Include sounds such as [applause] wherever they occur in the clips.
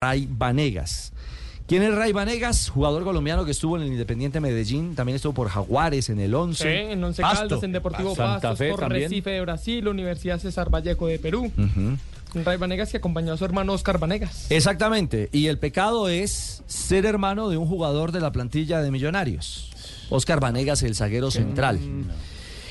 Ray Vanegas. ¿Quién es Ray Vanegas? Jugador colombiano que estuvo en el Independiente Medellín, también estuvo por Jaguares en el 11. Sí, en Once Pasto. Caldas, en Deportivo Fe por también. Recife de Brasil, Universidad César Vallejo de Perú. Ray Vanegas que acompañó a su hermano Oscar Vanegas. Exactamente. Y el pecado es ser hermano de un jugador de la plantilla de Millonarios. Oscar Vanegas, el zaguero central.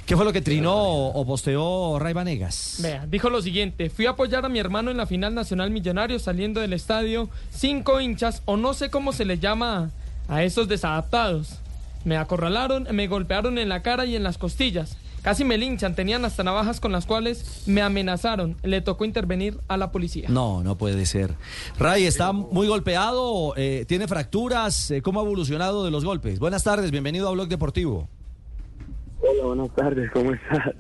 ¿Qué fue lo que trinó o posteó Ray Vanegas? Vea, dijo lo siguiente, fui a apoyar a mi hermano en la final nacional millonario saliendo del estadio, cinco hinchas o no sé cómo se le llama a esos desadaptados. Me acorralaron, me golpearon en la cara y en las costillas. Casi me linchan, tenían hasta navajas con las cuales me amenazaron. Le tocó intervenir a la policía. No, no puede ser. Ray, ¿está muy golpeado? Eh, ¿Tiene fracturas? Eh, ¿Cómo ha evolucionado de los golpes? Buenas tardes, bienvenido a Blog Deportivo. Hola, buenas tardes, ¿cómo estás?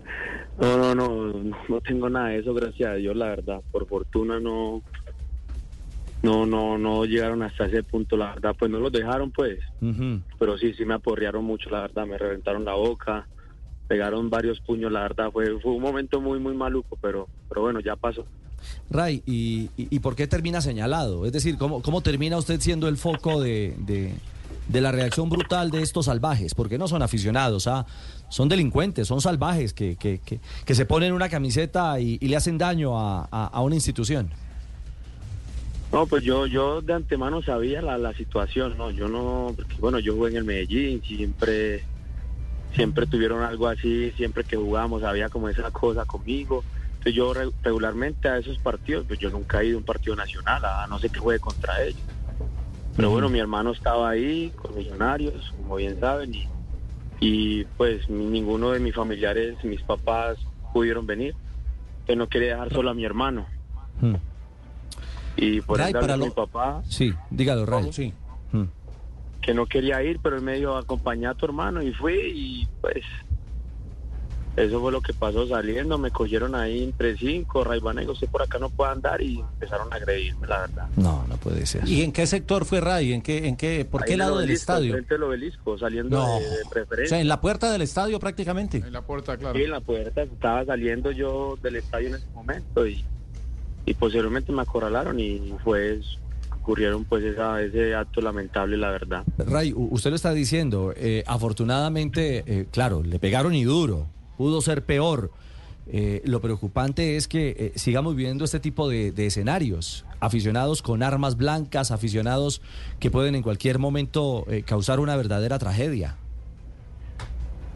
No, no, no, no tengo nada de eso, gracias a Dios, la verdad. Por fortuna no, no, no, no llegaron hasta ese punto, la verdad. Pues no los dejaron, pues. Pero sí, sí me aporrearon mucho, la verdad. Me reventaron la boca, pegaron varios puños, la verdad. Fue, fue un momento muy, muy maluco, pero, pero bueno, ya pasó. Ray, ¿y, y, y por qué termina señalado? Es decir, ¿cómo, cómo termina usted siendo el foco de, de- de la reacción brutal de estos salvajes? Porque no son aficionados, ¿ah? Son delincuentes, son salvajes que, que, que, que se ponen una camiseta y, y le hacen daño a, a- a una institución. No, pues yo, yo de antemano sabía la, la situación, ¿no? Yo no, porque bueno, yo jugué en el Medellín, siempre, siempre tuvieron algo así, siempre que jugábamos había como esa cosa conmigo. Entonces yo re- regularmente a esos partidos, pues yo nunca he ido a un partido nacional, a no sé que juegue contra ellos. Pero bueno, mi hermano estaba ahí con Millonarios, como bien saben, y, y pues ni- ninguno de mis familiares, mis papás pudieron venir. Entonces no quería dejar solo a mi hermano. Hmm. Y por Ray, para lo- mi papá Sí, dígalo, Ray. Sí. Hmm. que no quería ir, pero él me dijo, acompañá a tu hermano y fui y pues eso fue lo que pasó saliendo, me cogieron ahí entre cinco, Raibanego, usted por acá no puede andar y empezaron a agredirme, la verdad. No, no puede ser. ¿Y en qué sector fue Ray? ¿En qué, en qué, ¿Por Ahí qué lado del estadio? Frente al obelisco, saliendo No. de, de O sea, en la puerta del estadio prácticamente. En la puerta, claro. Sí, en la puerta, estaba saliendo yo del estadio en ese momento y, y posteriormente me acorralaron y pues ocurrieron pues esa, ese acto lamentable, la verdad. Ray, usted lo está diciendo, eh, afortunadamente, eh, claro, le pegaron y duro, pudo ser peor. Eh, lo preocupante es que eh, sigamos viendo este tipo de, de escenarios, aficionados con armas blancas, aficionados que pueden en cualquier momento eh, causar una verdadera tragedia.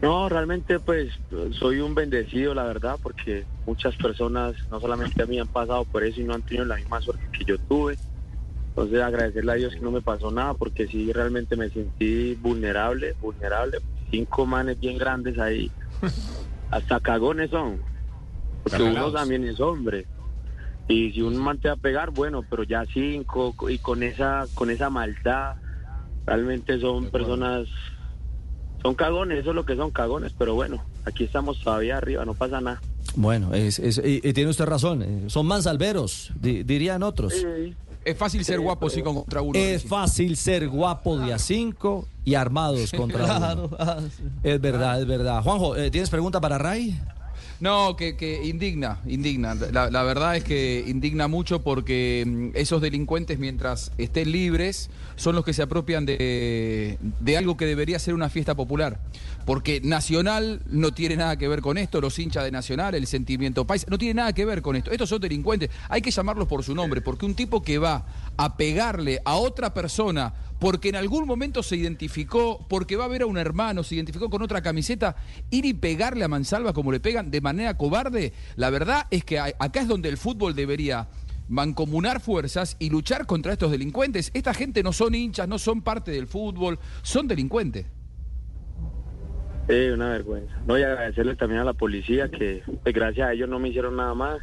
No, realmente pues soy un bendecido, la verdad, porque muchas personas, no solamente a mí, han pasado por eso y no han tenido la misma suerte que yo tuve. Entonces agradecerle a Dios que no me pasó nada, porque sí realmente me sentí vulnerable, vulnerable. Cinco manes bien grandes ahí, hasta cagones son, porque uno también es hombre. Y si un man te va a pegar, bueno, pero ya cinco y con esa, con esa maldad, realmente son personas son cagones, eso es lo que son cagones, pero bueno, aquí estamos todavía arriba, no pasa nada. Bueno, es, es- y, y tiene usted razón, eh, son mansalveros, di- dirían otros. Sí, Es fácil ser guapo sí con- contra uno. Es fácil ser guapo de a cinco y armados contra [laughs] uno. Es verdad, es verdad. Juanjo, eh, ¿tienes pregunta para Ray? No, que, que indigna, indigna. La, verdad es que indigna mucho porque mm, esos delincuentes, mientras estén libres, son los que se apropian de, de algo que debería ser una fiesta popular. Porque Nacional no tiene nada que ver con esto, los hinchas de Nacional, el sentimiento país, no tiene nada que ver con esto. Estos son delincuentes, hay que llamarlos por su nombre, porque un tipo que va a pegarle a otra persona porque en algún momento se identificó, porque va a ver a un hermano, se identificó con otra camiseta, ir y pegarle a Mansalva como le pegan de manera cobarde, la verdad es que acá es donde el fútbol debería mancomunar fuerzas y luchar contra estos delincuentes. Esta gente no son hinchas, no son parte del fútbol, son delincuentes. sí, una vergüenza. No, y agradecerle también a la policía que pues, gracias a ellos no me hicieron nada más.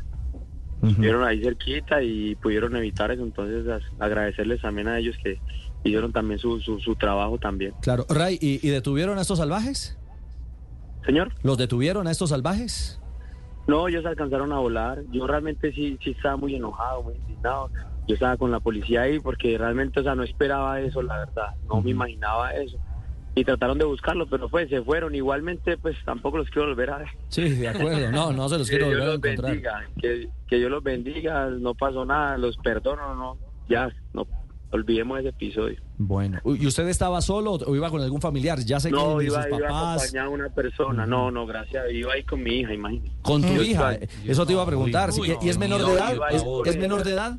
Estuvieron ahí cerquita y pudieron evitar eso, entonces agradecerles también a ellos que hicieron también su, su, su trabajo también. Claro. Ray, ¿y, y detuvieron a estos salvajes? Señor. ¿Los detuvieron a estos salvajes? No, ellos alcanzaron a volar. Yo realmente sí, sí estaba muy enojado, muy indignado. Yo estaba con la policía ahí porque realmente, o sea, no esperaba eso, la verdad. No me imaginaba eso. Y trataron de buscarlo, pero pues se fueron. Igualmente, pues tampoco los quiero volver a ver. Sí, de acuerdo. No, no se los quiero volver a encontrar. bendiga, que, que Dios los bendiga, no pasó nada, los perdono, no. ya, olvidemos ese episodio. Bueno, ¿y usted estaba solo o iba con algún familiar? Ya sé No, que iba, sus iba papás, acompañado a una persona, no, no, gracias, iba ahí con mi hija, imagínate. con tu Yo hija. estaba- Eso te iba a preguntar. ¿Y es menor de edad? ¿Es, menor de edad?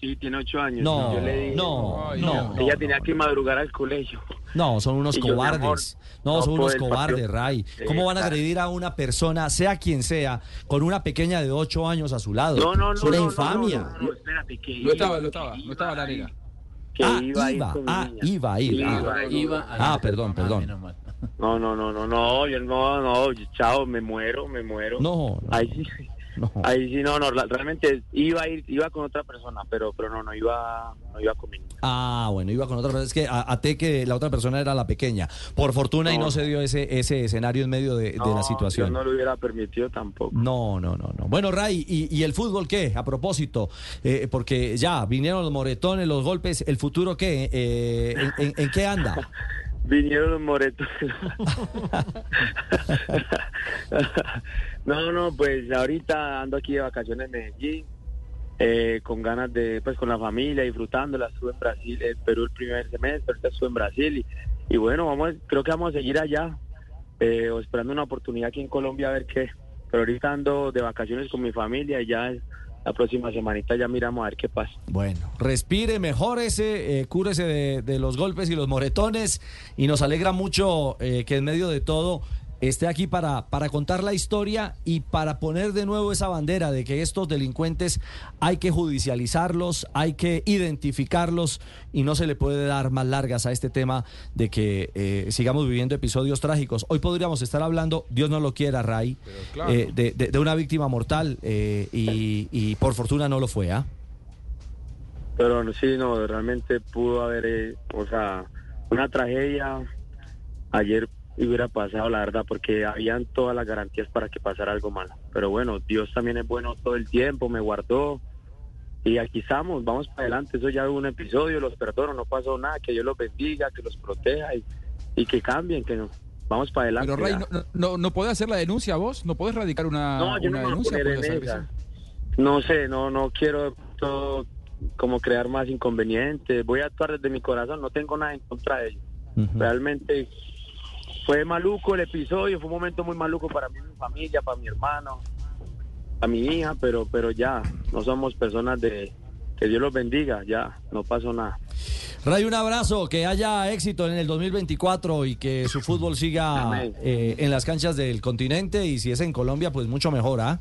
Sí, tiene ocho años. No, Yo le dije- no, Ay, no, Ella no, tenía no. que madrugar al colegio. No, son unos yo, amor, cobardes. No, no son unos cobardes. Ray. Sí, ¿Cómo van a agredir a una persona, sea quien sea, con una pequeña de ocho años a su lado? No, no, no. Es una infamia. No, no, no, espérate, que No estaba, no estaba, no estaba la nena. Que Ah, iba, a ir iba, con mi ah, niña. iba a ir, Iba, ah. no, no, Iba no. Ah, perdón, perdón. No, no, no, no, no, yo no, no, chao, me muero, me muero. No, no, Ahí sí, no. ahí sí, no, no, realmente iba a ir, iba con otra persona, pero, pero no, no iba, no iba con mi niña. Ah, bueno, iba con otra persona. Es que até que la otra persona era la pequeña. Por fortuna y no se dio ese, ese escenario en medio de, de la situación. Yo no lo hubiera permitido tampoco. No, no, no, no. Bueno, Ray, ¿y, y el fútbol qué? A propósito, eh, porque ya vinieron los moretones, los golpes, ¿el futuro qué? Eh, ¿en, en- en qué anda? [laughs] Vinieron los moretos. [laughs] no, no, pues ahorita ando aquí de vacaciones en Medellín, eh, con ganas de, pues con la familia, disfrutándola. Estuve en Brasil, en Perú el primer semestre, ahorita estuve en Brasil y, y bueno, vamos, creo que vamos a seguir allá, eh, esperando una oportunidad aquí en Colombia a ver qué. Pero ahorita ando de vacaciones con mi familia y ya la próxima semanita ya miramos a ver qué pasa. Bueno, respire, mejórese, eh, cúrese de, los golpes y los moretones y nos alegra mucho eh, que en medio de todo esté aquí para, para contar la historia y para poner de nuevo esa bandera de que estos delincuentes hay que judicializarlos, hay que identificarlos y no se le puede dar más largas a este tema de que eh, sigamos viviendo episodios trágicos. Hoy podríamos estar hablando, Dios no lo quiera, Ray, claro. eh, de, de- de una víctima mortal eh, y, y por fortuna no lo fue, ¿ah? Pero sí, no, realmente pudo haber, eh, o sea, una tragedia ayer hubiera pasado, la verdad, porque habían todas las garantías para que pasara algo malo. Pero bueno, Dios también es bueno todo el tiempo, me guardó y aquí estamos, vamos para adelante. Eso ya hubo un episodio, los perdono, no pasó nada, que Dios los bendiga, que los proteja y, y que cambien, que no. Vamos para adelante. Pero ya. no, no, no, ¿no podés hacer la denuncia vos? ¿No podés radicar una, No, yo una no me voy a denuncia poner en esa? No sé, no, no quiero todo como crear más inconvenientes. Voy a actuar desde mi corazón, no tengo nada en contra de ellos. Realmente fue maluco el episodio, fue un momento muy maluco para mí, mi familia, para mi hermano, a mi hija, pero, pero ya, no somos personas de que Dios los bendiga, ya, no pasó nada. Ray, un abrazo, que haya éxito en el 2024 y que su fútbol siga eh, en las canchas del continente y si es en Colombia, pues mucho mejor, ¿ah?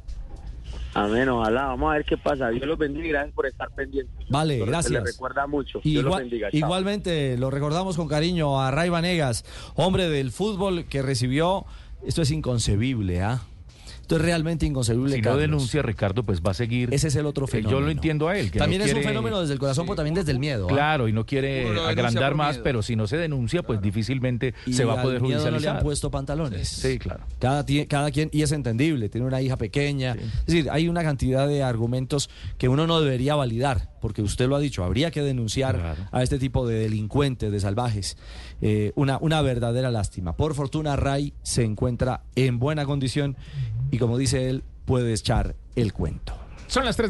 Amén, ojalá, vamos a ver qué pasa. Dios los bendiga y gracias por estar pendientes. Vale, Se gracias. les recuerda mucho. Dios los Igual- bendiga. chao. igualmente lo recordamos con cariño a Ray Vanegas, hombre del fútbol que recibió, esto es inconcebible, ¿ah? Esto es realmente inconcebible. Si no denuncia, Ricardo, pues va a seguir. Ese es el otro Eh, fenómeno. Yo lo entiendo a él. que También no es un fenómeno desde el corazón, pero también desde el miedo. ¿ah? Claro, y no quiere agrandar más, miedo. pero si no se denuncia, pues difícilmente Y se va a poder miedo no le judicializar. han puesto pantalones. Sí, claro. Cada, cada quien, y es entendible, tiene una hija pequeña. Es decir, hay una cantidad de argumentos que uno no debería validar, porque usted lo ha dicho, habría que denunciar Claro. a este tipo de delincuentes, de salvajes. Eh, una, una verdadera lástima. Por fortuna, Ray se encuentra en buena condición y como dice él, puede echar el cuento. Son las 3 de